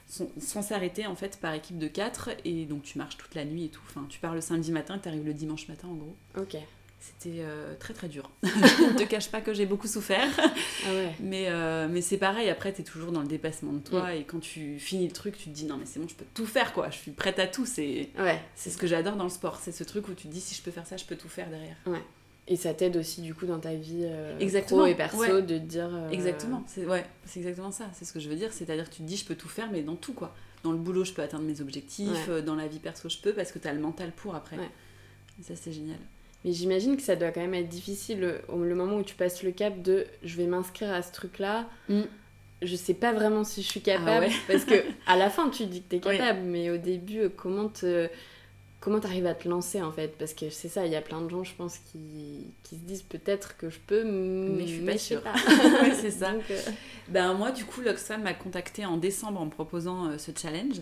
Sans, s'arrêter, en fait, par équipe de 4. Et donc, tu marches toute la nuit et tout. Enfin, tu pars le samedi matin, tu arrives le dimanche matin, en gros. Ok. C'était euh, très très dur. je ne te cache pas que j'ai beaucoup souffert. Ah mais, euh, mais c'est pareil, après tu es toujours dans le dépassement de toi mm. et quand tu finis le truc, tu te dis non mais c'est bon, je peux tout faire quoi, je suis prête à tout. C'est ouais. c'est ce que j'adore dans le sport, c'est ce truc où tu te dis si je peux faire ça, je peux tout faire derrière. Ouais. Et ça t'aide aussi du coup dans ta vie euh, exactement. pro et perso de te dire... Exactement, c'est ouais, exactement ça, c'est ce que je veux dire, c'est-à-dire que tu te dis je peux tout faire mais dans tout quoi. Dans le boulot je peux atteindre mes objectifs, dans la vie perso je peux parce que tu as le mental pour après. Et ça c'est génial. Mais j'imagine que ça doit quand même être difficile le, le moment où tu passes le cap de je vais m'inscrire à ce truc-là. Mm. Je sais pas vraiment si je suis capable. Ah parce que à la fin, tu dis que tu es capable, mais au début, comment te. Comment t'arrives à te lancer en fait? Parce que c'est ça, il y a plein de gens, je pense, qui, qui se disent peut-être que je peux, mais je suis pas sûre. c'est ça. Euh, ben, moi, du coup, l'Oxfam m'a contacté en décembre en me proposant euh, ce challenge.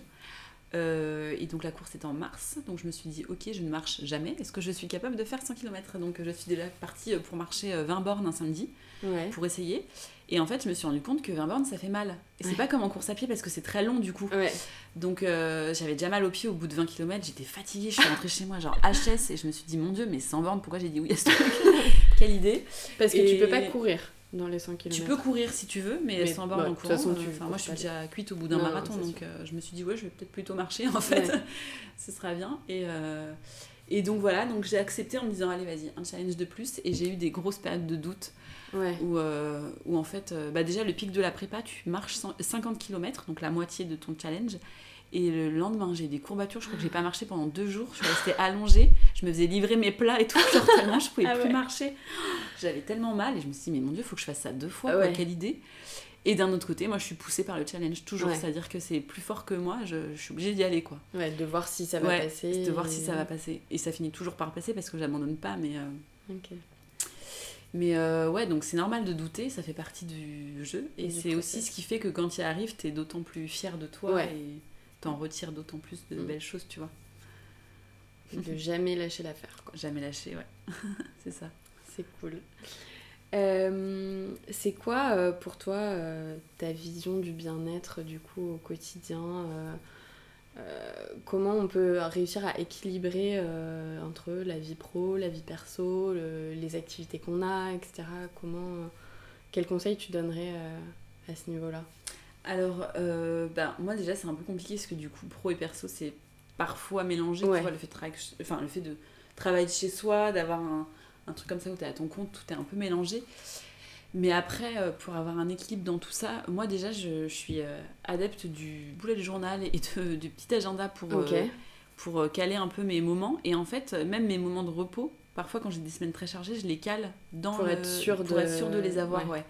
Euh, et donc la course est en mars, donc je me suis dit ok je ne marche jamais, est-ce que je suis capable de faire 100 km Donc je suis déjà partie euh, pour marcher 20 euh, bornes un samedi, pour essayer. Et en fait je me suis rendu compte que 20 bornes ça fait mal. Et c'est pas comme en course à pied parce que c'est très long du coup. Donc j'avais déjà mal aux pieds au bout de 20 km, j'étais fatiguée, je suis rentrée chez moi genre HS et je me suis dit mon dieu mais 100 bornes pourquoi j'ai dit oui à ce truc? Quelle idée. Parce que tu peux pas courir dans les 100 km. Tu peux courir si tu veux, mais, sans borne bah, en courant. Façon, tu, moi, je suis déjà cuite au bout d'un marathon, donc euh, je me suis dit, ouais, je vais peut-être plutôt marcher, en fait. Ce sera bien. Et, euh, et donc voilà, donc j'ai accepté en me disant, allez, vas-y, un challenge de plus. Et j'ai eu des grosses périodes de doute Où, où, en fait, bah déjà le pic de la prépa, tu marches 50 km, donc la moitié de ton challenge. Et le lendemain, j'ai des courbatures. Je crois que j'ai pas marché pendant deux jours. Je suis restée allongée. Je me faisais livrer mes plats et tout. Genre tellement je pouvais ah plus marcher. J'avais tellement mal. Et je me suis dit, mais mon Dieu, il faut que je fasse ça deux fois. Ah quelle idée. Et d'un autre côté, moi, je suis poussée par le challenge toujours. C'est-à-dire que c'est plus fort que moi. Je, suis obligée d'y aller, quoi. Ouais, de voir si ça va passer. De voir si ça va passer. Et ça finit toujours par passer parce que j'abandonne pas. Mais. Euh, mais euh, ouais, donc c'est normal de douter, ça fait partie du jeu. Et c'est aussi ce qui fait que quand tu arrives, tu es d'autant plus fier de toi. Et t'en retires d'autant plus de mm. belles choses, tu vois. De jamais lâcher l'affaire, quoi. Jamais lâcher, ouais. c'est ça. C'est cool. Euh, c'est quoi euh, pour toi euh, ta vision du bien-être du coup au quotidien Comment on peut réussir à équilibrer entre la vie pro, la vie perso, les activités qu'on a, etc. Comment, quels conseils tu donnerais à ce niveau-là? Alors, euh, ben, moi déjà, c'est un peu compliqué parce que du coup, pro et perso, c'est parfois mélangé. Tu vois, le fait, de enfin, le fait de travailler de chez soi, d'avoir un, un, truc comme ça où tu es à ton compte, tout est un peu mélangé. Mais après, euh, pour avoir un équilibre dans tout ça, moi déjà, je, suis euh, adepte du bullet journal et de, du petit agenda pour, pour caler un peu mes moments. Et en fait, même mes moments de repos, parfois quand j'ai des semaines très chargées, je les cale dans pour être sûr pour de... être sûr de les avoir. ouais.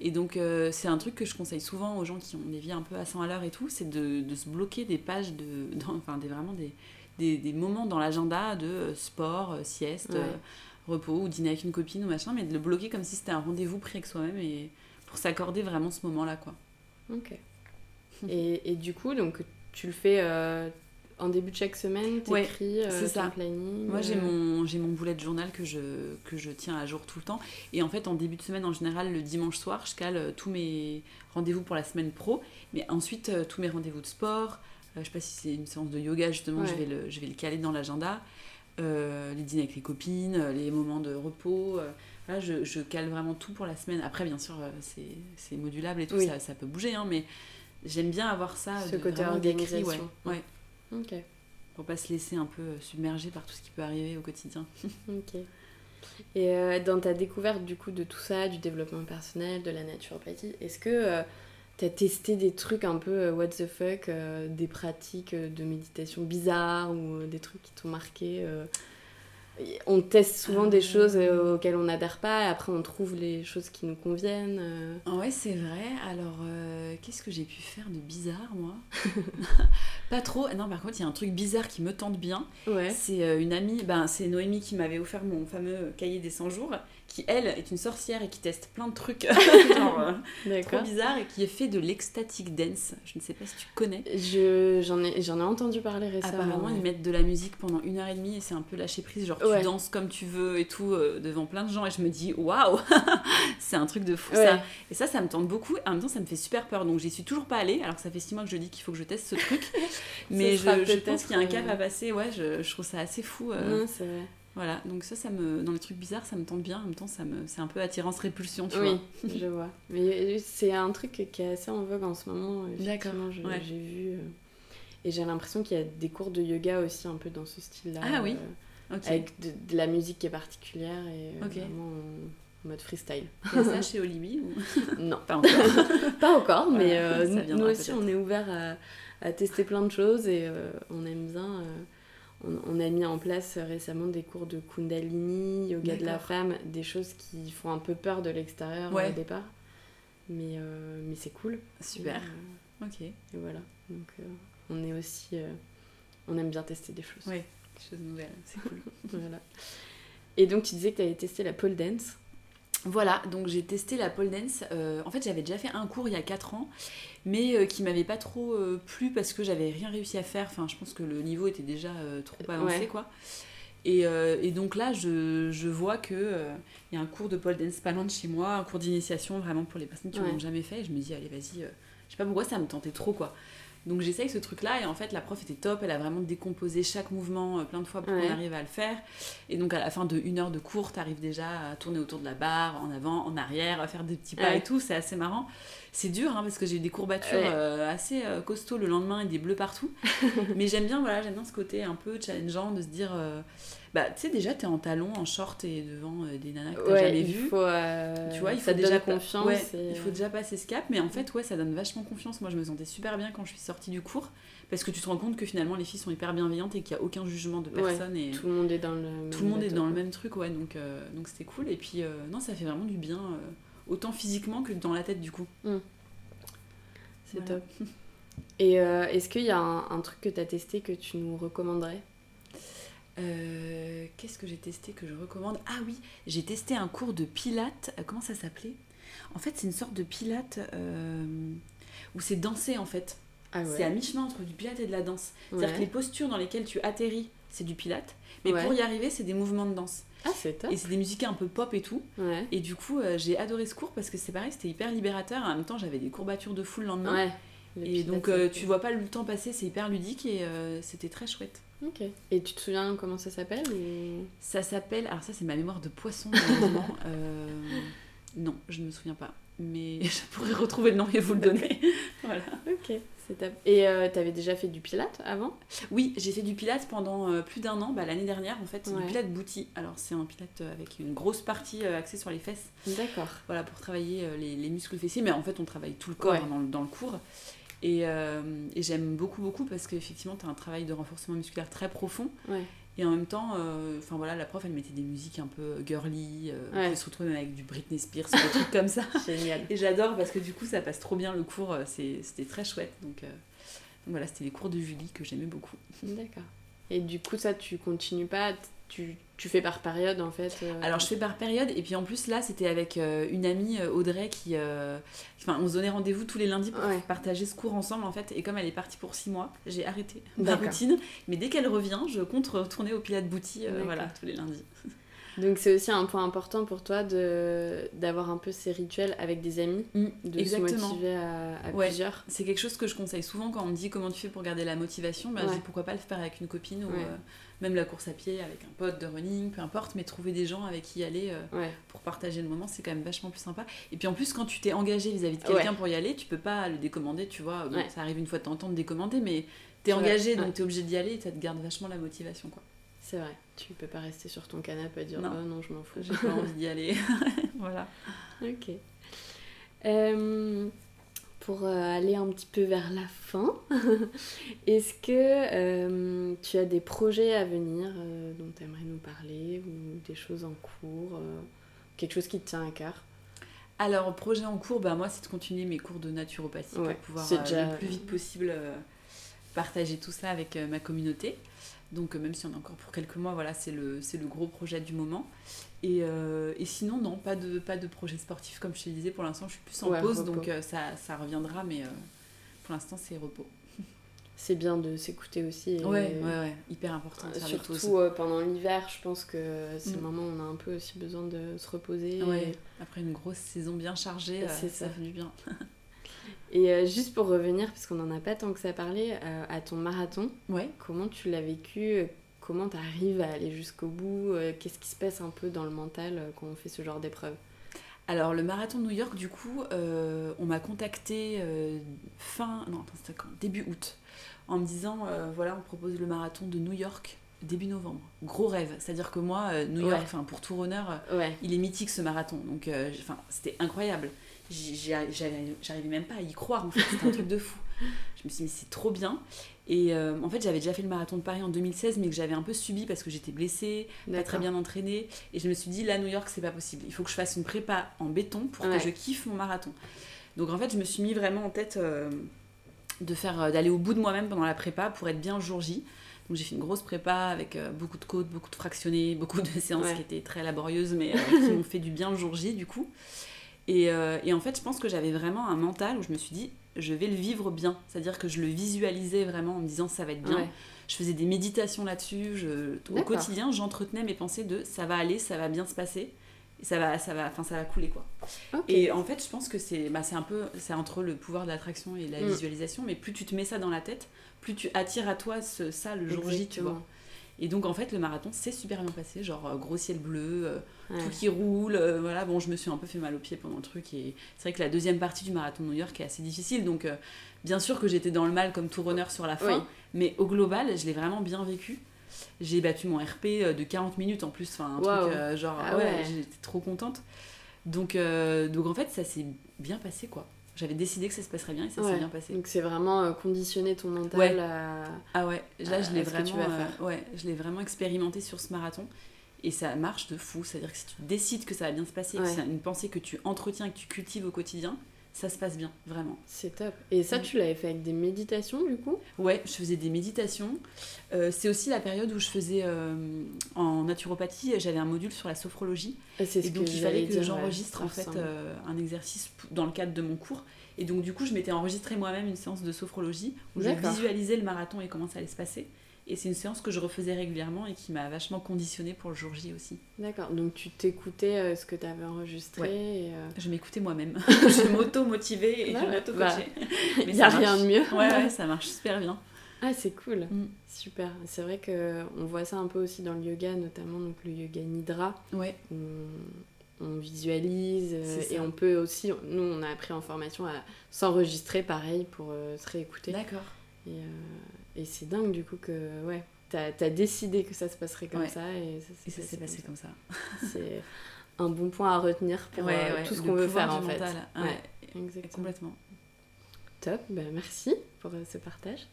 Et donc, euh, c'est un truc que je conseille souvent aux gens qui ont des vies un peu à 100 à l'heure et tout, c'est de, de, se bloquer des pages, de, enfin, des, vraiment des, des, des moments dans l'agenda de euh, sport, euh, sieste, repos ou dîner avec une copine ou machin, mais de le bloquer comme si c'était un rendez-vous pris avec soi-même et pour s'accorder vraiment ce moment-là, quoi. Ok. et, et, du coup, donc, tu le fais en début de chaque semaine, tu écris euh, ton planning Moi, j'ai euh. mon, mon bullet journal que je, que je tiens à jour tout le temps. Et en fait, en début de semaine, en général, le dimanche soir, je cale euh, tous mes rendez-vous pour la semaine pro. Mais ensuite, tous mes rendez-vous de sport. je sais pas si c'est une séance de yoga, justement, je, vais le, je vais le caler dans l'agenda. les dîners avec les copines, les moments de repos. Là, je, je, cale vraiment tout pour la semaine. Après, bien sûr, c'est, modulable et tout, ça, ça, peut bouger. Hein, mais j'aime bien avoir ça. Ce côté organisation. Ouais. ouais. Ok. Pour pas se laisser un peu euh, submerger par tout ce qui peut arriver au quotidien. ok. Et euh, dans ta découverte du coup de tout ça, du développement personnel, de la naturopathie, est-ce que euh, tu as testé des trucs un peu what the fuck, des pratiques de méditation bizarres ou des trucs qui t'ont marqué on teste souvent des choses euh, auxquelles on n'adhère pas, et après on trouve les choses qui nous conviennent. Euh. Ah ouais, c'est vrai. Alors, euh, qu'est-ce que j'ai pu faire de bizarre, moi Pas trop. Non, par contre, il y a un truc bizarre qui me tente bien. Ouais. C'est une amie, ben, c'est Noémie qui m'avait offert mon fameux cahier des 100 jours qui elle est une sorcière et qui teste plein de trucs genre, euh, trop bizarres et qui est fait de l'extatic dance. Je ne sais pas si tu connais. j'en ai j'en ai entendu parler récemment. Apparemment ils mettent de la musique pendant une heure et demie et c'est un peu lâcher prise genre tu danses comme tu veux et tout euh, devant plein de gens et je me dis waouh c'est un truc de fou ça. Et ça ça me tente beaucoup en même temps ça me fait super peur donc j'y suis toujours pas allée alors que ça fait six mois que je dis qu'il faut que je teste ce truc mais je, je pense qu'il y a un cap à passer ouais je, je trouve ça assez fou. Euh. Non, c'est vrai. Voilà, donc ça, ça me, dans les trucs bizarres, ça me tente bien. En même temps, ça me, c'est un peu attirance-répulsion, tu oui, vois. je vois. Mais c'est un truc qui est assez en vogue en ce moment. D'accord. J'ai vu. Euh, et j'ai l'impression qu'il y a des cours de yoga aussi un peu dans ce style-là. Ah oui. Euh, avec de, la musique qui est particulière et euh, vraiment en, mode freestyle. Ça chez ou... Non, pas encore. pas encore, mais nous, aussi, on est ouvert à, à, tester plein de choses et on aime bien on, a mis en place récemment des cours de Kundalini, yoga de la femme, des choses qui font un peu peur de l'extérieur au départ. Mais, euh, mais c'est cool. Super. Euh, ok. Et voilà. Donc euh, on est aussi. on aime bien tester des choses. Oui, des choses nouvelles. C'est cool. voilà. Et donc tu disais que tu avais testé la pole dance. Voilà, donc j'ai testé la pole dance. en fait, j'avais déjà fait un cours il y a 4 ans mais euh, qui m'avait pas trop euh, plu parce que j'avais rien réussi à faire. Enfin, je pense que le niveau était déjà euh, trop avancé, quoi. Et, et, donc là, je, je vois qu'il il y a un cours de pole dance chez moi, un cours d'initiation vraiment pour les personnes qui n'ont jamais fait. Et je me dis, allez, vas-y, je sais pas pourquoi ça me tentait trop, quoi. Donc j'essaye ce truc-là et en fait la prof était top, elle a vraiment décomposé chaque mouvement plein de fois pour qu'on arrive à le faire. Et donc à la fin de une heure de cours, t'arrives déjà à tourner autour de la barre, en avant, en arrière, à faire des petits pas et tout, c'est assez marrant. C'est dur hein, parce que j'ai eu des courbatures euh, assez euh, costauds le lendemain et des bleus partout. Mais j'aime bien, voilà, j'aime bien ce côté un peu challengeant de se dire, euh, bah, tu sais, déjà, t'es en talon, en short et devant euh, des nanas que t'as jamais vues. Euh, tu vois, il faut déjà confiance. Il faut déjà passer ce cap, mais en fait, ouais, ça donne vachement confiance. Moi, je me sentais super bien quand je suis sortie du cours, parce que tu te rends compte que finalement, les filles sont hyper bienveillantes et qu'il n'y a aucun jugement de personne. et tout le monde est dans le même Tout le monde est dans le même truc, ouais, donc euh, donc c'était cool. Et puis, non, ça fait vraiment du bien, autant physiquement que dans la tête, du coup. Mm. C'est top. Et est-ce qu'il y a un, un truc que tu as testé que tu nous recommanderais? Euh, qu'est-ce que j'ai testé que je recommande? Ah oui, j'ai testé un cours de pilates. Euh, comment ça s'appelait? En fait, c'est une sorte de pilates euh, où c'est danser en fait. Ah c'est à mi-chemin entre du pilates et de la danse. C'est-à-dire que les postures dans lesquelles tu atterris, c'est du pilates. Mais pour y arriver, c'est des mouvements de danse. Ah, c'est top. Et c'est des musiques un peu pop et tout. Et du coup, j'ai adoré ce cours parce que c'est pareil, c'était hyper libérateur. En même temps, j'avais des courbatures de fou le lendemain. Et donc, tu vois pas le temps passer, c'est hyper ludique et c'était très chouette. Ok. Et tu te souviens comment ça s'appelle Ça s'appelle. Alors, ça, c'est ma mémoire de poisson, euh... Non, je ne me souviens pas. Mais je pourrais retrouver le nom et vous le donner. Voilà. Ok. Et euh, tu avais déjà fait du pilate avant? Oui, j'ai fait du pilate pendant euh, plus d'un an. Bah, L'année dernière, en fait, c'est du pilate bouti. Alors, c'est un pilate avec une grosse partie euh, axée sur les fesses. D'accord. Voilà, pour travailler les, les, muscles fessiers. Mais en fait, on travaille tout le corps hein, dans, dans, le cours. Euh, et, j'aime beaucoup, beaucoup parce qu'effectivement, tu as un travail de renforcement musculaire très profond. Et en même temps, euh, enfin voilà, la prof, elle mettait des musiques un peu girly. Euh, se retrouve avec du Britney Spears, des trucs comme ça. Génial. Et j'adore parce que du coup, ça passe trop bien le cours. Euh, c'était très chouette. Donc, donc voilà, c'était les cours de Julie que j'aimais beaucoup. D'accord. Et du coup, ça, tu continues pas tu, tu, fais par période en fait euh. Alors je fais par période et puis en plus là c'était avec euh, une amie euh, Audrey qui... Enfin on se donnait rendez-vous tous les lundis pour partager ce cours ensemble en fait et comme elle est partie pour six mois j'ai arrêté ma routine. Mais dès qu'elle revient je compte retourner au Pilate Bouti voilà tous les lundis. Donc c'est aussi un point important pour toi de d'avoir un peu ces rituels avec des amis, mm, de se motiver à, plusieurs. C'est quelque chose que je conseille souvent quand on me dit comment tu fais pour garder la motivation. Ben, Je dis pourquoi pas le faire avec une copine ou euh, même la course à pied avec un pote de running, peu importe, mais trouver des gens avec qui aller euh, pour partager le moment, c'est quand même vachement plus sympa. Et puis en plus, quand tu t'es engagé vis-à-vis de quelqu'un pour y aller, tu peux pas le décommander, tu vois. ça arrive une fois de temps en temps de décommander, mais t'es engagé, donc t'es obligé d'y aller et ça te garde vachement la motivation, quoi. C'est vrai, tu peux pas rester sur ton canapé à dire non, oh non je m'en fous. J'ai pas envie d'y aller. voilà. Ok. Euh, pour euh, aller un petit peu vers la fin, est-ce que euh, tu as des projets à venir dont tu aimerais nous parler ou des choses en cours, quelque chose qui te tient à cœur? Alors, projet en cours, bah, moi, c'est de continuer mes cours de naturopathie pour pouvoir le plus vite possible partager tout ça avec ma communauté. Donc euh, même si on est encore pour quelques mois, voilà, c'est le, le gros projet du moment. Et, euh, et, sinon, non, pas de, pas de projet sportif comme je te disais. Pour l'instant, je suis plus en pause, donc euh, ça, ça, reviendra, mais pour l'instant, c'est repos. C'est bien de s'écouter aussi. Et... Ouais, ouais, ouais, hyper important. Surtout pendant l'hiver, je pense que c'est le moment où on a un peu aussi besoin de se reposer. Ouais. Après une grosse saison bien chargée, ça. ça fait du bien. Et euh, juste pour revenir, parce qu'on n'en a pas tant que ça parlé, euh, à ton marathon, ouais. comment tu l'as vécu Comment tu arrives à aller jusqu'au bout euh, Qu'est-ce qui se passe un peu dans le mental quand on fait ce genre d'épreuve? Alors le marathon de New York, du coup, on m'a contacté fin, non, c'était quand Début août, en me disant, voilà, on propose le marathon de New York début novembre. Gros rêve, c'est-à-dire que moi, New York, enfin pour tout runner, il est mythique ce marathon, donc enfin c'était incroyable j'arrivais même pas à y croire en fait, c'était un truc de fou. Je me suis dit, mais c'est trop bien. Et euh, en fait, j'avais déjà fait le marathon de Paris en 2016, mais que j'avais un peu subi parce que j'étais blessée, pas très bien entraînée. Et je me suis dit, là, New York, c'est pas possible. Il faut que je fasse une prépa en béton pour que je kiffe mon marathon. Donc en fait, je me suis mis vraiment en tête euh, de faire euh, d'aller au bout de moi-même pendant la prépa pour être bien jour J. Donc j'ai fait une grosse prépa avec beaucoup de côtes, beaucoup de fractionnés, beaucoup de séances qui étaient très laborieuses, mais qui m'ont fait du bien le jour J du coup. Euh, et, en fait, je pense que j'avais vraiment un mental où je me suis dit, je vais le vivre bien. C'est-à-dire que je le visualisais vraiment en me disant, ça va être bien. Je faisais des méditations là-dessus. Au quotidien, j'entretenais mes pensées de, ça va aller, ça va bien se passer. Et ça va, ça va, enfin, ça va couler quoi. Et en fait, je pense que c'est, bah, c'est un peu, c'est entre le pouvoir de l'attraction et la mm. visualisation. Mais plus tu te mets ça dans la tête, plus tu attires à toi ce, ça le jour J, tu vois. Et donc en fait le marathon s'est super bien passé, genre euh, gros ciel bleu, euh, tout qui roule, euh, voilà, bon je me suis un peu fait mal au pied pendant le truc et c'est vrai que la deuxième partie du marathon de New York est assez difficile donc bien sûr que j'étais dans le mal comme tout runner sur la fin, mais au global je l'ai vraiment bien vécu. J'ai battu mon RP de 40 minutes en plus, enfin un truc genre ah ouais, j'étais trop contente. Donc, donc en fait, ça s'est bien passé quoi j'avais décidé que ça se passerait bien et ça s'est bien passé. Donc c'est vraiment euh, conditionner ton mental à. Ah ouais, là je l'ai vraiment, euh, ouais, je l'ai vraiment expérimenté sur ce marathon et ça marche de fou. C'est-à-dire que si tu décides que ça va bien se passer, que c'est une pensée que tu entretiens et que tu cultives au quotidien, ça se passe bien, vraiment. C'est top. Et ça, tu l'avais fait avec des méditations, du coup? Ouais, je faisais des méditations. Euh, c'est aussi la période où je faisais en naturopathie, j'avais un module sur la sophrologie. Et, et donc, il fallait que j'enregistre en fait un exercice dans le cadre de mon cours. Et donc, du coup, je m'étais enregistré moi-même une séance de sophrologie où je visualisais le marathon et comment ça allait se passer. Et c'est une séance que je refaisais régulièrement et qui m'a vachement conditionnée pour le jour J aussi. D'accord, donc tu t'écoutais euh, ce que tu avais enregistré euh, Je m'écoutais moi-même. je m'auto-motivais et je m'auto-coachais. Bah, il n'y a rien de mieux. Ouais, ouais, ça marche super bien. Ah, c'est cool. Mm. Super. C'est vrai qu'on voit ça un peu aussi dans le yoga, notamment donc le yoga nidra. Ouais on visualise euh, et on peut aussi, nous on a appris en formation à s'enregistrer pareil pour se réécouter. D'accord. Et, et c'est dingue du coup que, ouais, t'as as décidé que ça se passerait comme ça et ça, s'est passé comme ça. c'est un bon point à retenir pour tout ce qu'on veut faire en fait. Ouais, exactement. Complètement. Top, ben merci pour ce partage.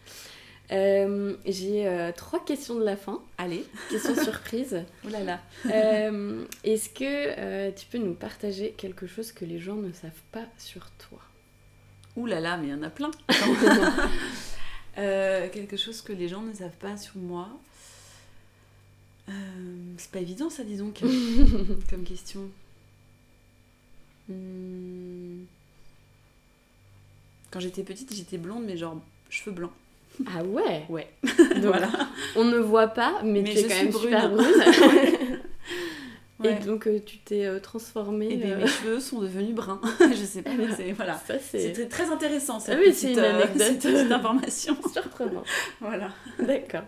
Euh, j'ai euh, trois questions de la fin. Allez. Questions surprises. oh là là. Euh, est-ce que tu peux nous partager quelque chose que les gens ne savent pas sur toi? Ouh là là, mais il y en a plein. quelque chose que les gens ne savent pas sur moi. c'est pas évident ça, dis donc, comme question. Hmm. Quand j'étais petite, j'étais blonde, mais genre cheveux blancs. Ah ouais? Ouais. voilà. On ne voit pas, mais, tu es quand même super brune. Et donc euh, tu t'es euh, transformée. Et euh, mes cheveux sont devenus bruns. je sais pas, mais c'est voilà. C'était très intéressant cette, ah oui, c'est une anecdote. cette information. Surprenant. voilà. D'accord.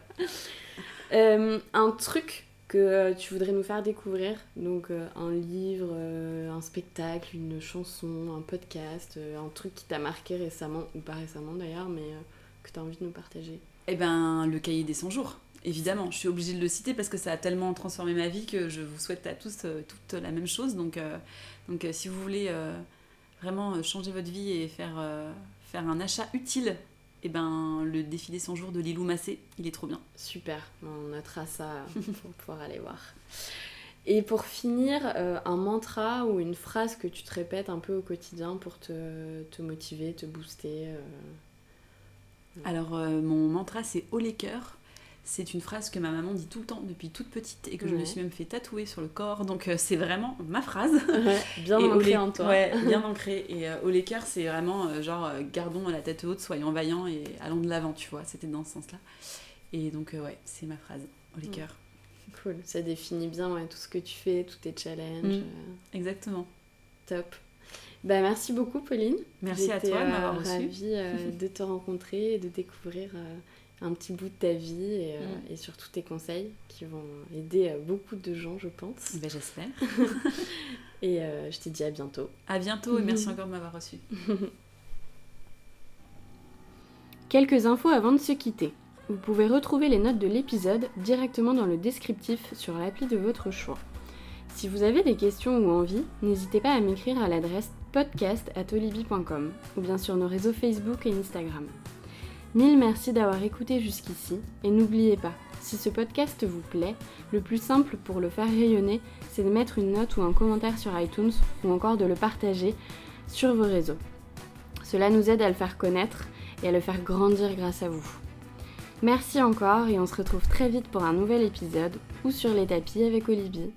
un truc que tu voudrais nous faire découvrir, donc un livre, un spectacle, une chanson, un podcast, un truc qui t'a marqué récemment, ou pas récemment d'ailleurs, mais que tu as envie de nous partager? Eh ben, le cahier des 100 jours. Évidemment, je suis obligée de le citer parce que ça a tellement transformé ma vie que je vous souhaite à tous euh, toute la même chose. Donc, euh, donc euh, si vous voulez vraiment changer votre vie et faire, faire un achat utile, eh ben, le défi des 100 jours de Lilou Massé, il est trop bien. Super, on notera ça pour pouvoir aller voir. Et pour finir, un mantra ou une phrase que tu te répètes un peu au quotidien pour te, te motiver, te booster alors, euh, mon mantra, c'est haut les cœurs. C'est une phrase que ma maman dit tout le temps depuis toute petite et que je me suis même fait tatouer sur le corps. Donc, euh, c'est vraiment ma phrase. bien ancrée en toi. Ouais, bien ancrée. Et haut les cœurs, c'est vraiment genre, gardons la tête haute, soyons vaillants et allons de l'avant, tu vois. C'était dans ce sens-là. Et donc, ouais, c'est ma phrase. Les cœurs. Cool. Ça définit bien tout ce que tu fais, tous tes challenges. Mm. Exactement. Top. Bah, merci beaucoup, Pauline. Merci à toi de m'avoir reçu. ravie euh, de te rencontrer et de découvrir euh, un petit bout de ta vie et, euh, mm. et, surtout tes conseils qui vont aider beaucoup de gens, je pense. Ben, J'espère. et je te dis à bientôt. À bientôt et merci encore de m'avoir reçu. Quelques infos avant de se quitter. Vous pouvez retrouver les notes de l'épisode directement dans le descriptif sur l'appli de votre choix. Si vous avez des questions ou envies, n'hésitez pas à m'écrire à l'adresse podcast.olibi.com ou bien sur nos réseaux Facebook et Instagram. Mille merci d'avoir écouté jusqu'ici et n'oubliez pas, si ce podcast vous plaît, le plus simple pour le faire rayonner, c'est de mettre une note ou un commentaire sur iTunes ou encore de le partager sur vos réseaux. Cela nous aide à le faire connaître et à le faire grandir grâce à vous. Merci encore et on se retrouve très vite pour un nouvel épisode ou sur les tapis avec Olivier.